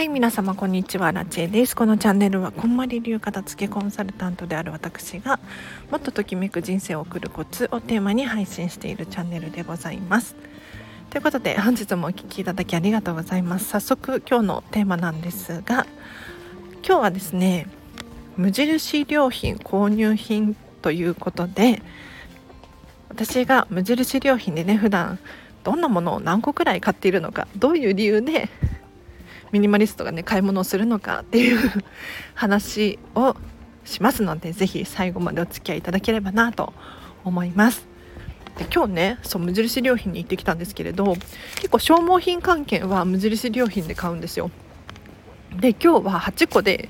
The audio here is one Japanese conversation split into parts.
はい皆様こんにちは。ラチェです。このチャンネルはこんまり流片付けコンサルタントである私がもっとときめく人生を送るコツをテーマに配信しているチャンネルでございます。ということで本日もお聴きいただきありがとうございます。早速今日のテーマなんですが今日はですね無印良品購入品ということで私が無印良品でね普段どんなものを何個くらい買っているのかどういう理由でミニマリストがね買い物をするのかっていう 話をしますので是非最後までお付き合いいただければなと思います。で今日ねそう無印良品に行ってきたんですけれど結構消耗品関係は無印良品で買うんですよ。で今日は8個で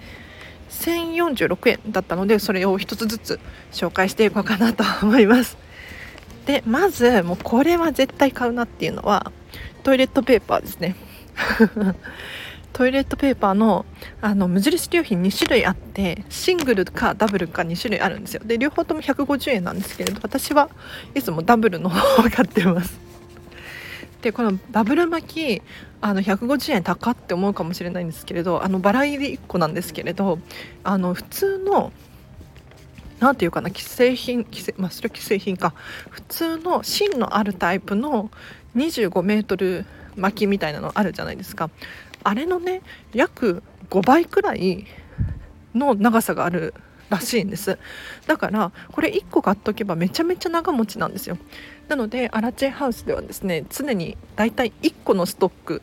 1046円だったのでそれを1つずつ紹介していこうかなと思います。でまずもうこれは絶対買うなっていうのはトイレットペーパーですね。トイレットペーパーのあの無印良品2種類あってシングルかダブルか2種類あるんですよ。で両方とも150円なんですけれど私はいつもダブルの方を買ってます。でこのダブル巻きあの150円高って思うかもしれないんですけれどあのバラ入り1個なんですけれどあの普通の何ていうかな既製品既製まあそれ既製品か。普通の芯のあるタイプの25メートル巻きみたいなのあるじゃないですか。あれのね約5倍くらいの長さがあるらしいんです。だからこれ1個買っとけばめちゃめちゃ長持ちなんですよ。なのでアラチェハウスではですね常にだいたい1個のストック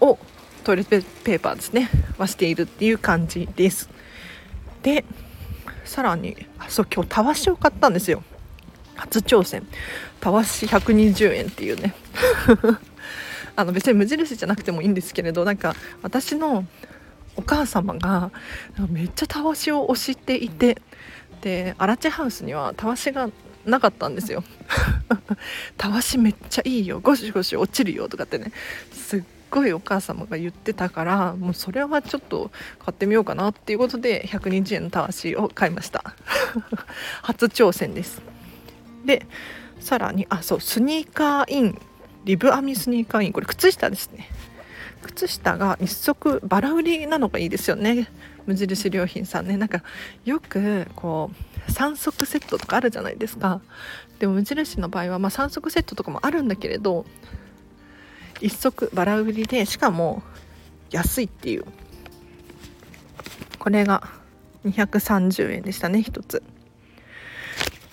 をトイレットペーパーですねはしているっていう感じです。でさらにあそう今日たわしを買ったんですよ。初挑戦。たわし120円っていうね。あの別に無印じゃなくてもいいんですけれどなんか私のお母様がめっちゃたわしを推していてでアラチハウスにはたわしがなかったんですよ。たわしめっちゃいいよゴシゴシ落ちるよとかってねすっごいお母様が言ってたからもうそれはちょっと買ってみようかなっていうことで120円のたわしを買いました。初挑戦です。でさらにあそうスニーカーインリブ編みスニーカーインこれ靴下ですね。靴下が1足バラ売りなのがいいですよね。無印良品さんね。なんかよくこう3足セットとかあるじゃないですか。でも無印の場合はまあ3足セットとかもあるんだけれど1足バラ売りでしかも安いっていう。これが230円でしたね1つ。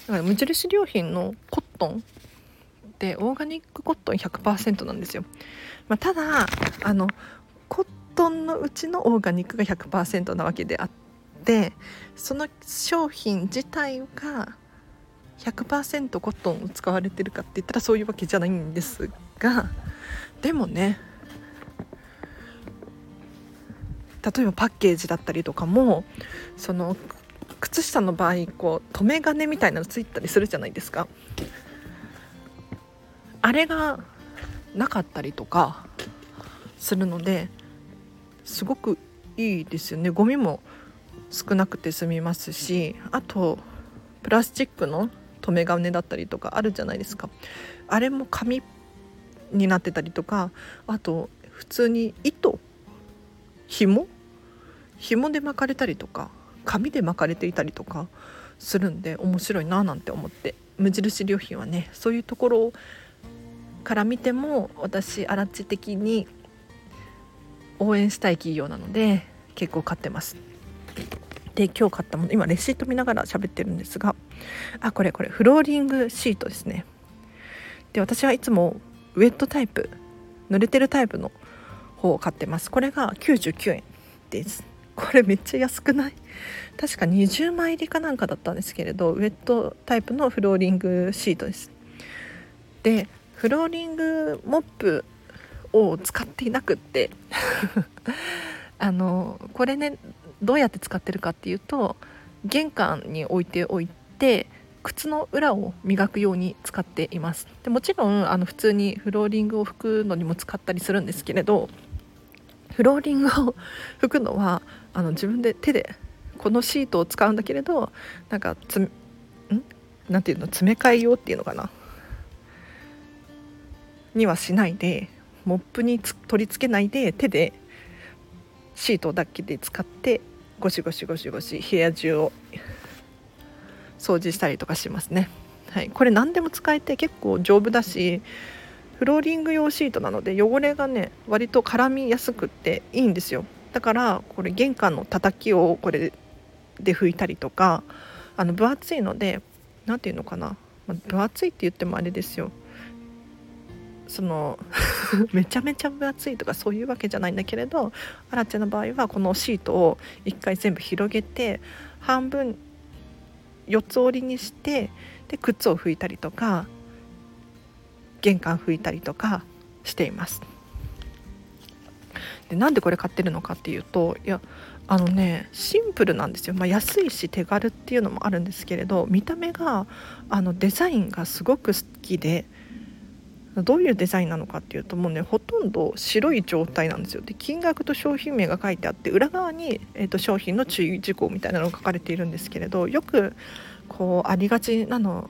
だから無印良品のコットンってオーガニックコットン100%なんですよ、まあ、ただあのコットンのうちのオーガニックが100%なわけであってその商品自体が100%コットンを使われてるかって言ったらそういうわけじゃないんですがでもね例えばパッケージだったりとかもその靴下の場合こう留め金みたいなのついたりするじゃないですか。あれがなかったりとかするのですごくいいですよね。ゴミも少なくて済みますしあとプラスチックの留め金だったりとかあるじゃないですか。あれも紙になってたりとかあと普通に糸紐？紐で巻かれたりとか紙で巻かれていたりとかするんで面白いななんて思って。無印良品はねそういうところをから見ても私アラチ的に応援したい企業なので結構買ってます。で今日買ったもの今レシート見ながら喋ってるんですがあこれこれフローリングシートですね。で私はいつもウェットタイプ濡れてるタイプの方を買ってます。これが99円です。これめっちゃ安くない？確か20枚入りかなんかだったんですけれどウェットタイプのフローリングシートです。でフローリングモップを使っていなくって。あのこれねどうやって使ってるかっていうと玄関に置いておいて靴の裏を磨くように使っています。でもちろんあの普通にフローリングを拭くのにも使ったりするんですけれどフローリングを 拭くのはあの自分で手でこのシートを使うんだけれどなんかつん？なていうの？詰め替え用っていうのかな？にはしないでモップに取り付けないで手でシートだけで使ってゴシゴシゴシゴシ部屋中を掃除したりとかしますね。はい、これ何でも使えて結構丈夫だしフローリング用シートなので汚れがね割と絡みやすくっていいんですよ。だからこれ玄関の叩きをこれで拭いたりとかあの分厚いので何て言うのかな、ま分厚いって言ってもあれですよ。その めちゃめちゃ分厚いとかそういうわけじゃないんだけれどアラチェの場合はこのシートを1回全部広げて半分4つ折りにしてで靴を拭いたりとか玄関拭いたりとかしています。でなんでこれ買ってるのかっていうといやあのねシンプルなんですよ、まあ、安いし手軽っていうのもあるんですけれど見た目があのデザインがすごく好きでどういうデザインなのかっていうともうねほとんど白い状態なんですよ。で金額と商品名が書いてあって裏側に、えーと、商品の注意事項みたいなのが書かれているんですけれどよくこうありがちなの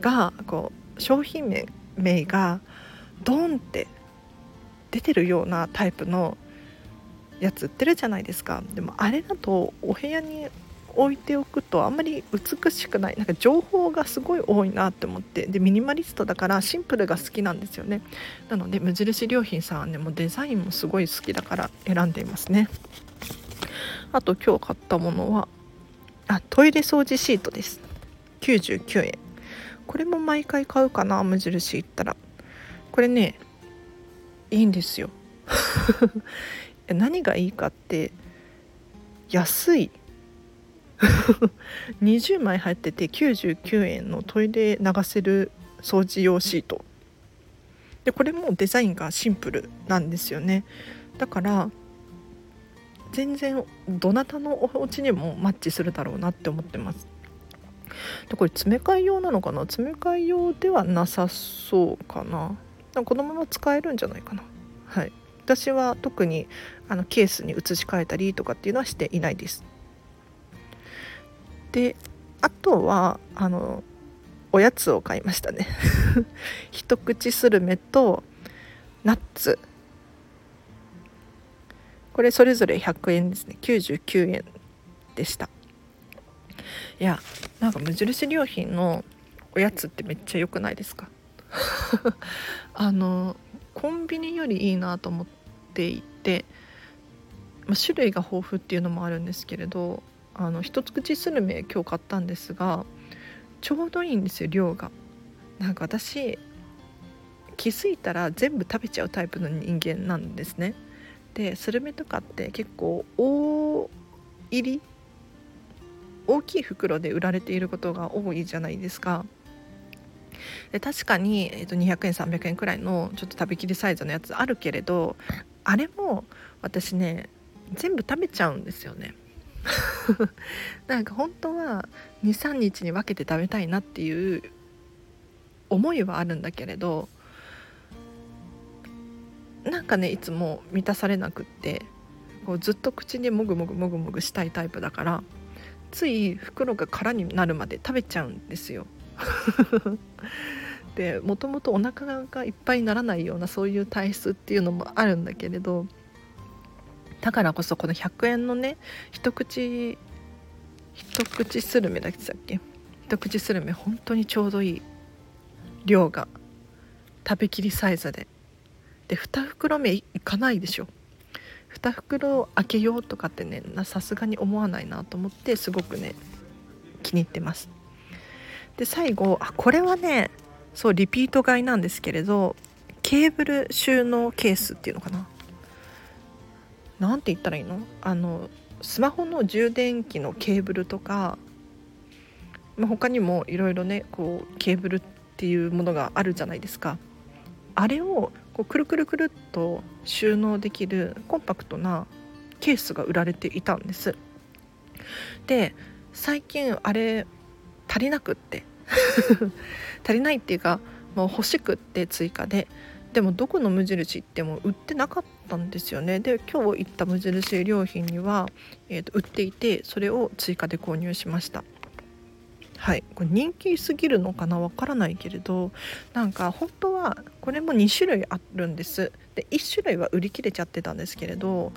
がこう商品名名がドンって出てるようなタイプのやつ売ってるじゃないですか。でもあれだとお部屋に置いておくとあんまり美しくない。なんか情報がすごい多いなって思って。でミニマリストだからシンプルが好きなんですよね。なので無印良品さんはねもうデザインもすごい好きだから選んでいますね。あと今日買ったものはあトイレ掃除シートです。99円。これも毎回買うかな無印行ったら。これねいいんですよ。何がいいかって安い 20枚入ってて99円のトイレ流せる掃除用シート。でこれもデザインがシンプルなんですよね。だから全然どなたのお家にもマッチするだろうなって思ってます。でこれ詰め替え用なのかな？詰め替え用ではなさそうかな。このまま使えるんじゃないかな。はい。私は特にあのケースに移し替えたりとかっていうのはしていないです。であとはあのおやつを買いましたね。一口スルメとナッツ。これそれぞれ100円ですね。99円でした。いやなんか無印良品のおやつってめっちゃ良くないですか？あのコンビニよりいいなと思っていて、まあ、種類が豊富っていうのもあるんですけれどあの一口スルメ今日買ったんですがちょうどいいんですよ量が。なんか私気づいたら全部食べちゃうタイプの人間なんですね。でスルメとかって結構大入り大きい袋で売られていることが多いじゃないですか。で確かに、えー、と200円300円くらいのちょっと食べきりサイズのやつあるけれどあれも私ね全部食べちゃうんですよね。なんか本当は23日に分けて食べたいなっていう思いはあるんだけれどなんかねいつも満たされなくってこうずっと口にもぐもぐもぐもぐしたいタイプだからつい袋が空になるまで食べちゃうんですよ。でもともとお腹がいっぱいにならないようなそういう体質っていうのもあるんだけれどだからこそこの100円のね一口一口スルメだっけ？一口スルメ本当にちょうどいい量が食べきりサイズで。で2袋目いかないでしょ。2袋開けようとかってねさすがに思わないなと思ってすごくね気に入ってます。で最後あこれはねそうリピート買いなんですけれどケーブル収納ケースっていうのかな。何て言ったらいいの？あのスマホの充電器のケーブルとか、まあ、他にもいろいろねこうケーブルっていうものがあるじゃないですか。あれをこうくるくるくるっと収納できるコンパクトなケースが売られていたんです。で最近あれ足りなくって。足りないっていうかもう欲しくって追加で。でもどこの無印行っても売ってなかったんですよね。で今日行った無印良品には、えーと、売っていてそれを追加で購入しました。はい。これ人気すぎるのかな？わからないけれどなんか本当はこれも2種類あるんです。で1種類は売り切れちゃってたんですけれど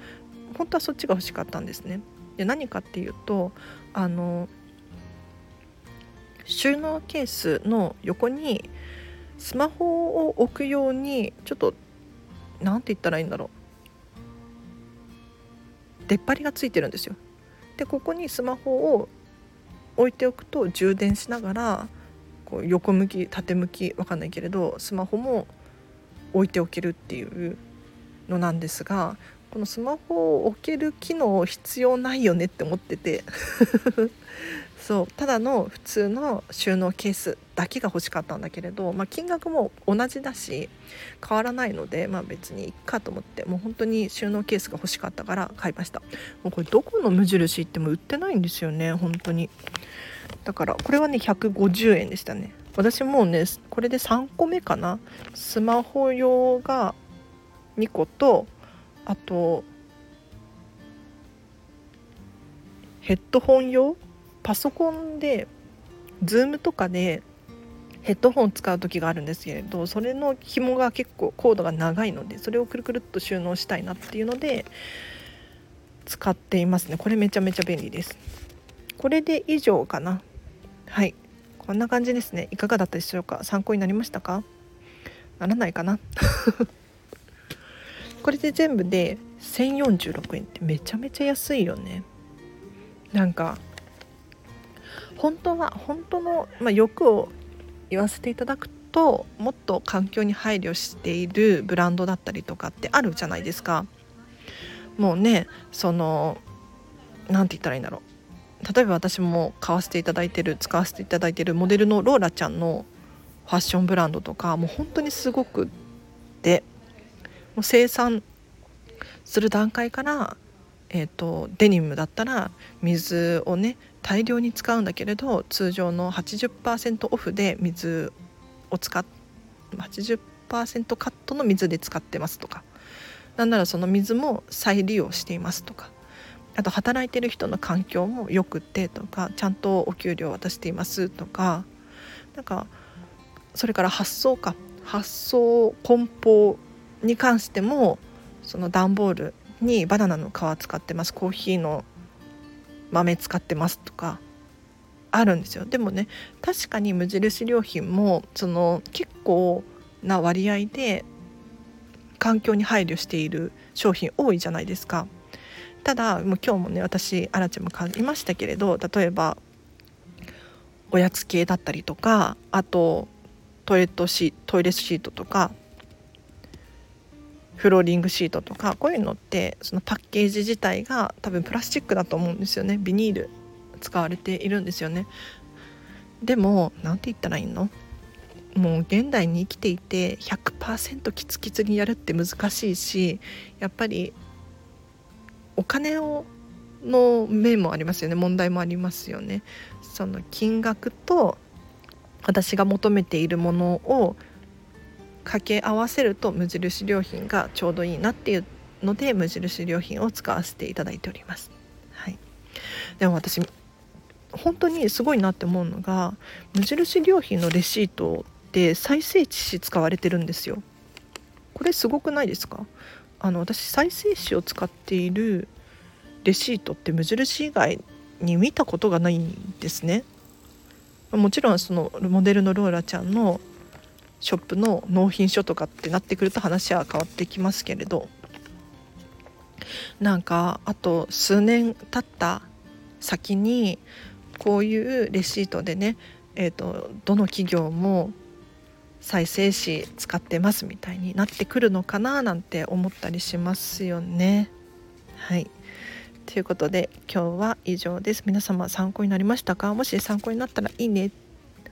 本当はそっちが欲しかったんですね。で何かっていうとあの収納ケースの横にスマホを置くようにちょっと何て言ったらいいんだろう出っ張りがついてるんですよ。でここにスマホを置いておくと充電しながらこう横向き縦向きわかんないけれどスマホも置いておけるっていうのなんですがこのスマホを置ける機能必要ないよねって思っててそう。ただの普通の収納ケースだけが欲しかったんだけれど、まあ、金額も同じだし変わらないので、まあ、別にいっかと思ってもう本当に収納ケースが欲しかったから買いました。もうこれどこの無印行っても売ってないんですよね本当に。だからこれはね150円でしたね。私もうねこれで3個目かな。スマホ用が2個とあとヘッドホン用パソコンで Zoom とかでヘッドホン使う時があるんですけれどそれの紐が結構コードが長いのでそれをくるくるっと収納したいなっていうので使っていますね。これめちゃめちゃ便利です。これで以上かな。はい。こんな感じですね。いかがだったでしょうか？参考になりましたか？ならないかな？これで全部で1046円ってめちゃめちゃ安いよね。なんか本当は本当の、まあ、欲を言わせていただくともっと環境に配慮しているブランドだったりとかってあるじゃないですか。もうねその何て言ったらいいんだろう例えば私も買わせていただいてる使わせていただいてるモデルのローラちゃんのファッションブランドとかもう本当にすごくってもう生産する段階からえーと、デニムだったら水をね大量に使うんだけれど通常の80%オフで水を使っ80%カットの水で使ってますとか。なんならその水も再利用していますとか。あと働いてる人の環境もよくてとかちゃんとお給料渡していますとか。なんかそれから発送か。発送梱包に関してもその段ボールにバナナの皮使ってます。コーヒーの豆使ってますとかあるんですよ。でもね確かに無印良品もその結構な割合で環境に配慮している商品多いじゃないですか。ただもう今日もね私あらちゃんも買いましたけれど例えばおやつ系だったりとかあとトイレットシトイレシートとかフローリングシートとかこういうのってそのパッケージ自体が多分プラスチックだと思うんですよね。ビニール使われているんですよね。でも何て言ったらいいの？もう現代に生きていて100%キツキツにやるって難しいしやっぱりお金をの面もありますよね。問題もありますよね。その金額と私が求めているものを掛け合わせると無印良品がちょうどいいなっていうので無印良品を使わせていただいております。はい、でも私本当にすごいなって思うのが無印良品のレシートって再生紙使われてるんですよ。これすごくないですか？あの私再生紙を使っているレシートって無印以外に見たことがないんですね。もちろんそのモデルのローラちゃんのショップの納品書とかってなってくると話は変わってきますけれどなんかあと数年経った先にこういうレシートでね、えーと、どの企業も再生紙使ってますみたいになってくるのかななんて思ったりしますよね。はいということで今日は以上です。皆様参考になりましたか？もし参考になったらいいね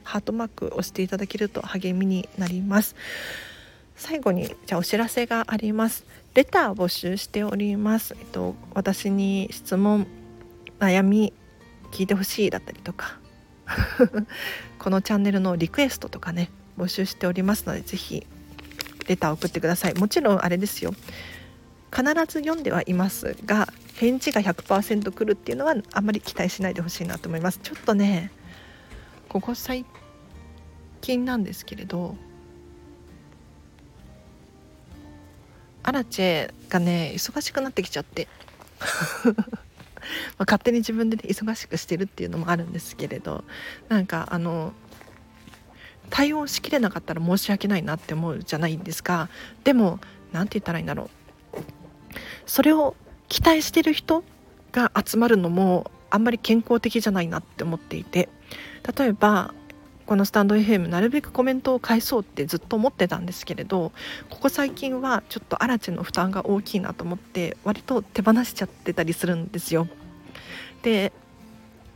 ハートマーク押していただけると励みになります。最後にじゃあお知らせがあります。レター募集しております。えっと私に質問悩み聞いてほしいだったりとか このチャンネルのリクエストとかね募集しておりますので是非レター送ってください。もちろんあれですよ。必ず読んではいますが返事が100%来るっていうのはあんまり期待しないでほしいなと思います。ちょっとねここ最近なんですけれどアラチェがね忙しくなってきちゃって。ま勝手に自分で、ね、忙しくしてるっていうのもあるんですけれどなんかあの対応しきれなかったら申し訳ないなって思うじゃないんですかでも何て言ったらいいんだろう。それを期待してる人が集まるのもあんまり健康的じゃないなって思っていて例えばこのスタンド FM なるべくコメントを返そうってずっと思ってたんですけれどここ最近はちょっとアラチの負担が大きいなと思って割と手放しちゃってたりするんですよ。で、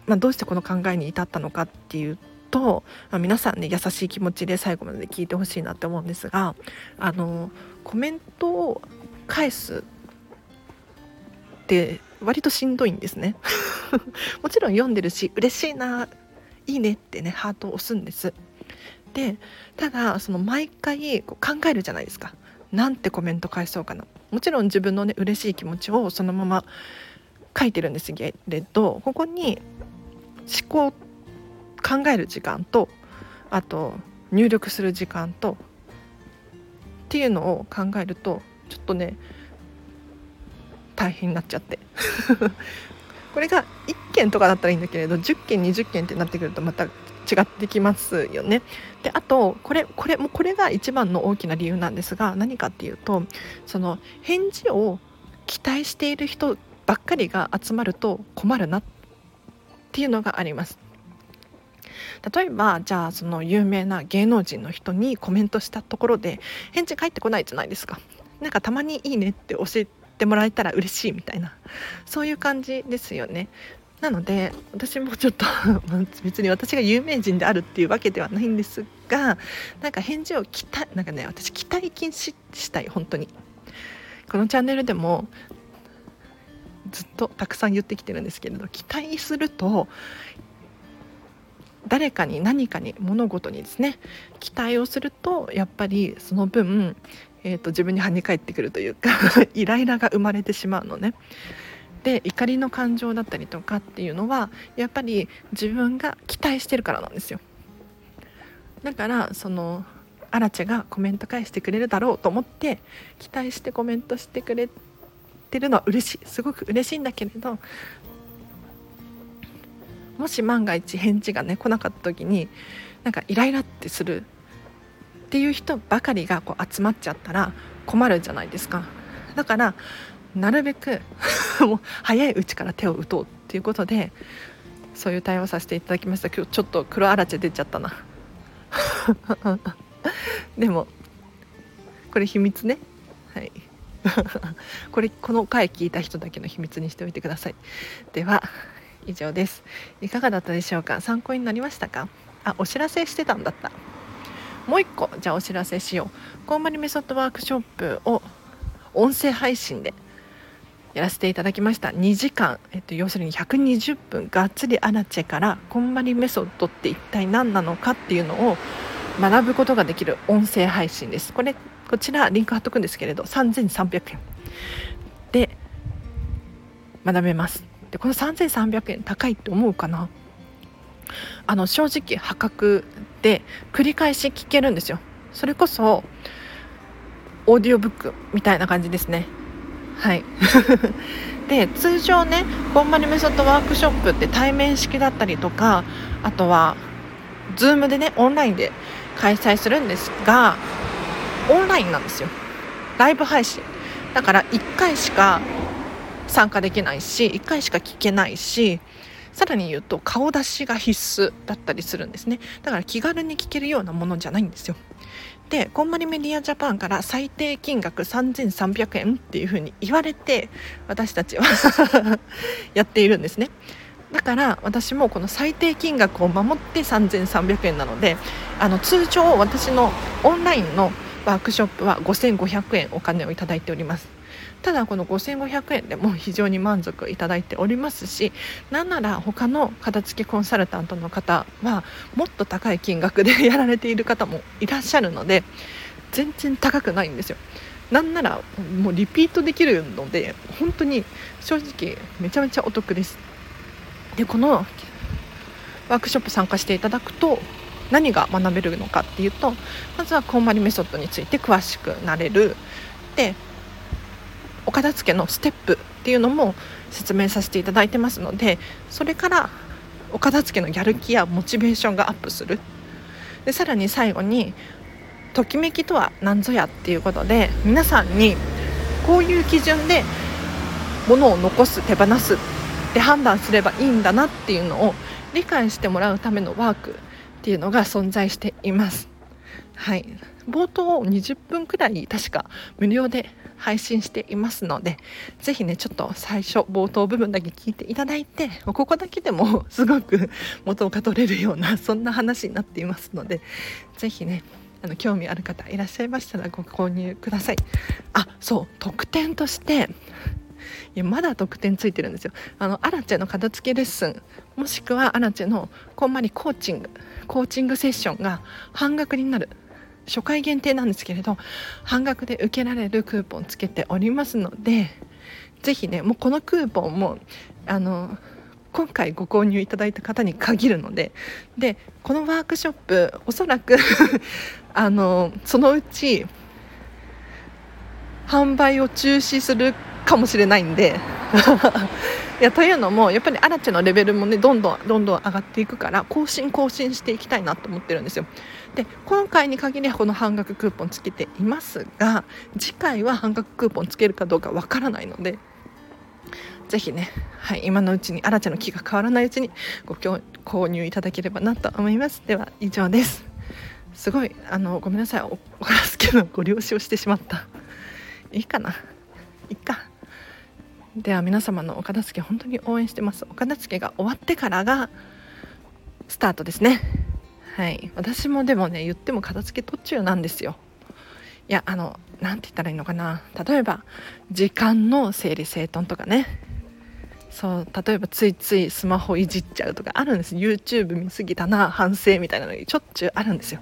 まあ、どうしてこの考えに至ったのかっていうと、まあ、皆さんね優しい気持ちで最後まで聞いてほしいなって思うんですがあのコメントを返すって割としんどいんですね もちろん読んでるし嬉しいないいねってねハートを押すんです。でただその毎回こう考えるじゃないですか。なんてコメント返そうかな。もちろん自分のね嬉しい気持ちをそのまま書いてるんですけれどここに思考考える時間とあと入力する時間とっていうのを考えるとちょっとね大変になっちゃって。これが1件とかだったらいいんだけれど10件20件ってなってくるとまた違ってきますよね。であとこれこれもこれが一番の大きな理由なんですが何かっていうとその返事を期待している人ばっかりが集まると困るなっていうのがあります。例えばじゃあその有名な芸能人の人にコメントしたところで返事返ってこないじゃないですか。なんかたまにいいねって教えてもらえたら嬉しいみたいなそういう感じですよね。なので私もちょっと 別に私が有名人であるっていうわけではないんですがなんか返事を期待なんかね私期待禁止したい本当にこのチャンネルでもずっとたくさん言ってきてるんですけれど期待すると誰かに何かに物事にですね期待をするとやっぱりその分、えーと、自分に跳ね返ってくるというか イライラが生まれてしまうのね。で怒りの感情だったりとかっていうのはやっぱり自分が期待してるからなんですよ。だからそのアラチェがコメント返してくれるだろうと思って期待してコメントしてくれてるのは嬉しいすごく嬉しいんだけれどもし万が一返事がね来なかった時になんかイライラってするっていう人ばかりがこう集まっちゃったら困るじゃないですか。だからなるべく もう早いうちから手を打とうっていうことでそういう対応させていただきました。今日ちょっと黒あらち出ちゃったな。でもこれ秘密ね。はい。これこの回聞いた人だけの秘密にしておいてください。では以上です。いかがだったでしょうか？参考になりましたか？あお知らせしてたんだった。もう一個じゃあお知らせしよう。コンマリメソッドワークショップを音声配信でやらせていただきました。2時間、えっと、要するに120分がっつりアラチェからこんまりメソッドって一体何なのかっていうのを学ぶことができる音声配信です。これこちらリンク貼っとくんですけれど3300円。で学べます。でこの3300円高いって思うかな？あの正直破格で繰り返し聞けるんですよ。それこそオーディオブックみたいな感じですね。はい。で通常ねこんまりメソッドワークショップって対面式だったりとかあとは Zoom でねオンラインで開催するんですがオンラインなんですよ。ライブ配信。だから1回しか参加できないし1回しか聞けないしさらに言うと顔出しが必須だったりするんですね。だから気軽に聞けるようなものじゃないんですよ。でこんまりメディアジャパンから最低金額3300円っていうふうに言われて私たちは やっているんですね。だから私もこの最低金額を守って3300円なのであの通常私のオンラインのワークショップは5500円お金をいただいております。ただこの5500円でも非常に満足いただいておりますしなんなら他の片付けコンサルタントの方はもっと高い金額でやられている方もいらっしゃるので全然高くないんですよ。なんならもうリピートできるので本当に正直めちゃめちゃお得です。でこのワークショップ参加していただくと何が学べるのかっていうとまずはこんまりメソッドについて詳しくなれる。でお片付けのステップっていうのも説明させていただいてますのでそれからお片付けのやる気やモチベーションがアップするでさらに最後にときめきとは何ぞやっていうことで皆さんにこういう基準で物を残す手放すって判断すればいいんだなっていうのを理解してもらうためのワークっていうのが存在しています。はい冒頭20分くらい確か無料で配信していますのでぜひねちょっと最初冒頭部分だけ聞いていただいてここだけでもすごく 元が取れるようなそんな話になっていますのでぜひねあの興味ある方いらっしゃいましたらご購入ください。あそう特典としていやまだ特典ついてるんですよ。あのアラチェの片付けレッスンもしくはアラチェのこんまりコーチングコーチングセッションが半額になる。初回限定なんですけれど半額で受けられるクーポンつけておりますのでぜひねもうこのクーポンもあの今回ご購入いただいた方に限るのででこのワークショップおそらく あのそのうち販売を中止するかもしれないんで いやというのもやっぱりアラチェのレベルもねどんどんどんどん上がっていくから更新更新していきたいなと思ってるんですよ。で今回に限りはこの半額クーポンつけていますが次回は半額クーポンつけるかどうかわからないのでぜひね、はい、今のうちにアラチェの気が変わらないうちにご購入いただければなと思います。では以上です。すごいあのごめんなさい。おお片付けのご了承してしまった。いいかな？いいか。では皆様のお片付け本当に応援してます。お片付けが終わってからがスタートですね。はい。私もでもね言っても片付け途中なんですよ。いやあの何て言ったらいいのかな。例えば時間の整理整頓とかね。そう例えばついついスマホいじっちゃうとかあるんです。YouTube 見すぎたな反省みたいなのにしょっちゅうあるんですよ。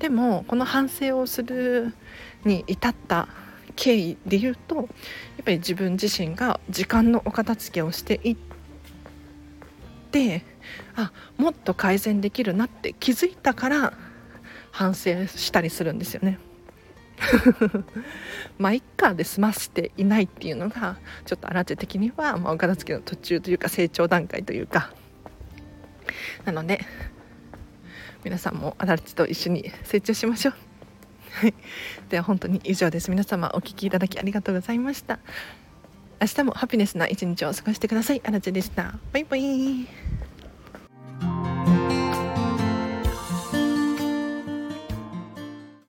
でもこの反省をするに至った経緯で言うとやっぱり自分自身が時間のお片付けをしていってあもっと改善できるなって気づいたから反省したりするんですよね。まあ一家で済ませていないっていうのがちょっと荒地的には、まあ、お片付けの途中というか成長段階というか。なので皆さんも荒地と一緒に成長しましょう。はい、では本当に以上です。皆様お聴きいただきありがとうございました。明日もハピネスな一日を過ごしてください。あらちでした。バイバイ。